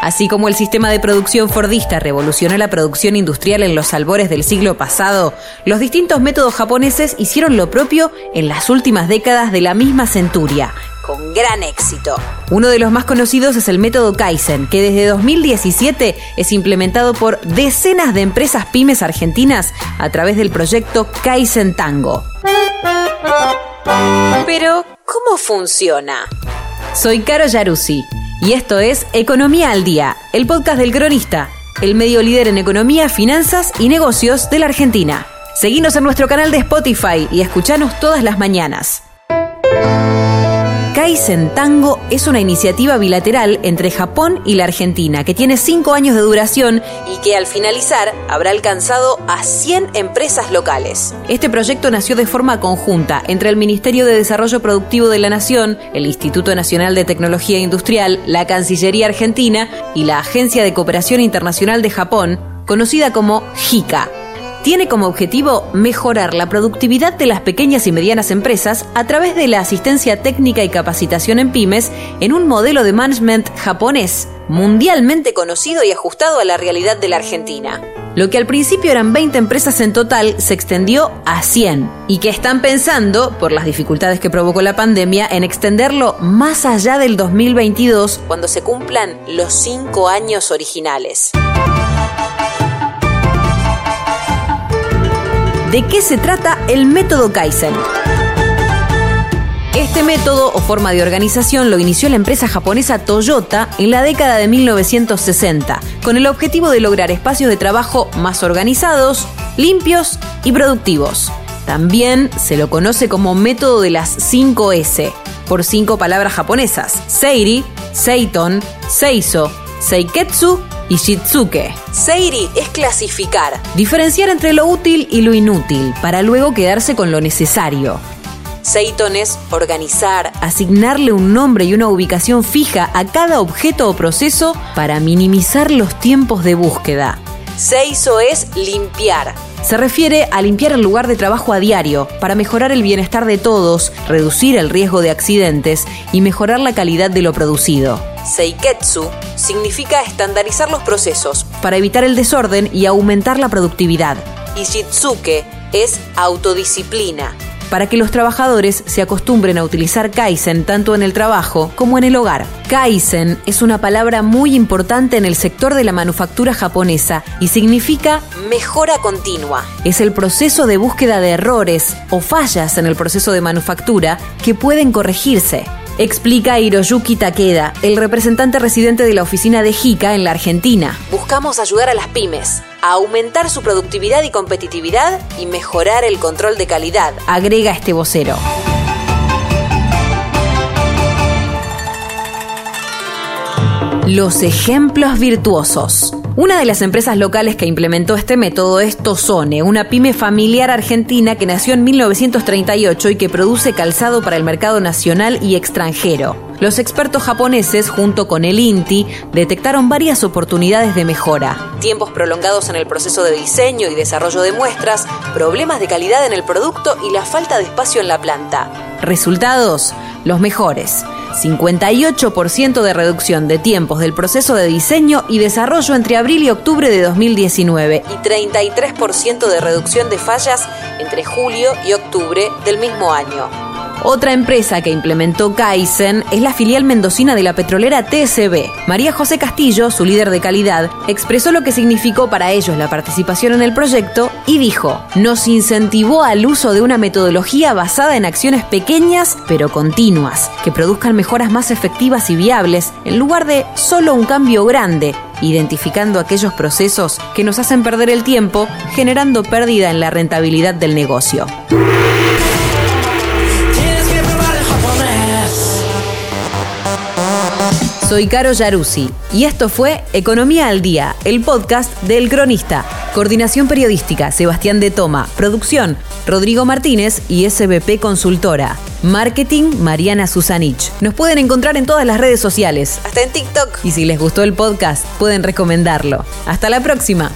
Así como el sistema de producción fordista revolucionó la producción industrial en los albores del siglo pasado, los distintos métodos japoneses hicieron lo propio en las últimas décadas de la misma centuria, con gran éxito. Uno de los más conocidos es el método Kaizen, que desde 2017 es implementado por decenas de empresas pymes argentinas a través del proyecto Kaizen Tango. Pero, ¿cómo funciona? Soy Caro Yaruzzi y esto es Economía al Día, el podcast del cronista, el medio líder en economía, finanzas y negocios de la Argentina. Seguinos en nuestro canal de Spotify y escuchanos todas las mañanas. Kaizen Tango es una iniciativa bilateral entre Japón y la Argentina que tiene cinco años de duración y que al finalizar habrá alcanzado a 100 empresas locales. Este proyecto nació de forma conjunta entre el Ministerio de Desarrollo Productivo de la Nación, el Instituto Nacional de Tecnología Industrial, la Cancillería Argentina y la Agencia de Cooperación Internacional de Japón, conocida como JICA tiene como objetivo mejorar la productividad de las pequeñas y medianas empresas a través de la asistencia técnica y capacitación en pymes en un modelo de management japonés, mundialmente conocido y ajustado a la realidad de la Argentina. Lo que al principio eran 20 empresas en total se extendió a 100 y que están pensando, por las dificultades que provocó la pandemia, en extenderlo más allá del 2022 cuando se cumplan los 5 años originales. ¿De qué se trata el método Kaizen? Este método o forma de organización lo inició la empresa japonesa Toyota en la década de 1960, con el objetivo de lograr espacios de trabajo más organizados, limpios y productivos. También se lo conoce como método de las 5 S, por cinco palabras japonesas: Seiri, Seiton, Seiso, Seiketsu y Shitsuke. Seiri es clasificar, diferenciar entre lo útil y lo inútil, para luego quedarse con lo necesario. Seiton es organizar, asignarle un nombre y una ubicación fija a cada objeto o proceso para minimizar los tiempos de búsqueda. Seiso es limpiar. Se refiere a limpiar el lugar de trabajo a diario para mejorar el bienestar de todos, reducir el riesgo de accidentes y mejorar la calidad de lo producido. Seiketsu significa estandarizar los procesos para evitar el desorden y aumentar la productividad. Y Shitsuke es autodisciplina, para que los trabajadores se acostumbren a utilizar Kaizen tanto en el trabajo como en el hogar. Kaizen es una palabra muy importante en el sector de la manufactura japonesa y significa mejora continua. Es el proceso de búsqueda de errores o fallas en el proceso de manufactura que pueden corregirse. Explica Hiroyuki Takeda, el representante residente de la oficina de JICA en la Argentina. Buscamos ayudar a las pymes a aumentar su productividad y competitividad y mejorar el control de calidad, agrega este vocero. Los ejemplos virtuosos. Una de las empresas locales que implementó este método es Tozone, una pyme familiar argentina que nació en 1938 y que produce calzado para el mercado nacional y extranjero. Los expertos japoneses, junto con el INTI, detectaron varias oportunidades de mejora. Tiempos prolongados en el proceso de diseño y desarrollo de muestras, problemas de calidad en el producto y la falta de espacio en la planta. Resultados, los mejores. 58% de reducción de tiempos del proceso de diseño y desarrollo entre abril y octubre de 2019 y 33% de reducción de fallas entre julio y octubre del mismo año. Otra empresa que implementó Kaizen es la filial mendocina de la petrolera TSB. María José Castillo, su líder de calidad, expresó lo que significó para ellos la participación en el proyecto y dijo, nos incentivó al uso de una metodología basada en acciones pequeñas pero continuas, que produzcan mejoras más efectivas y viables en lugar de solo un cambio grande identificando aquellos procesos que nos hacen perder el tiempo, generando pérdida en la rentabilidad del negocio. Soy Caro Yaruzzi y esto fue Economía al Día, el podcast del Cronista. Coordinación periodística, Sebastián de Toma. Producción, Rodrigo Martínez y SBP Consultora. Marketing, Mariana Susanich. Nos pueden encontrar en todas las redes sociales, hasta en TikTok. Y si les gustó el podcast, pueden recomendarlo. Hasta la próxima.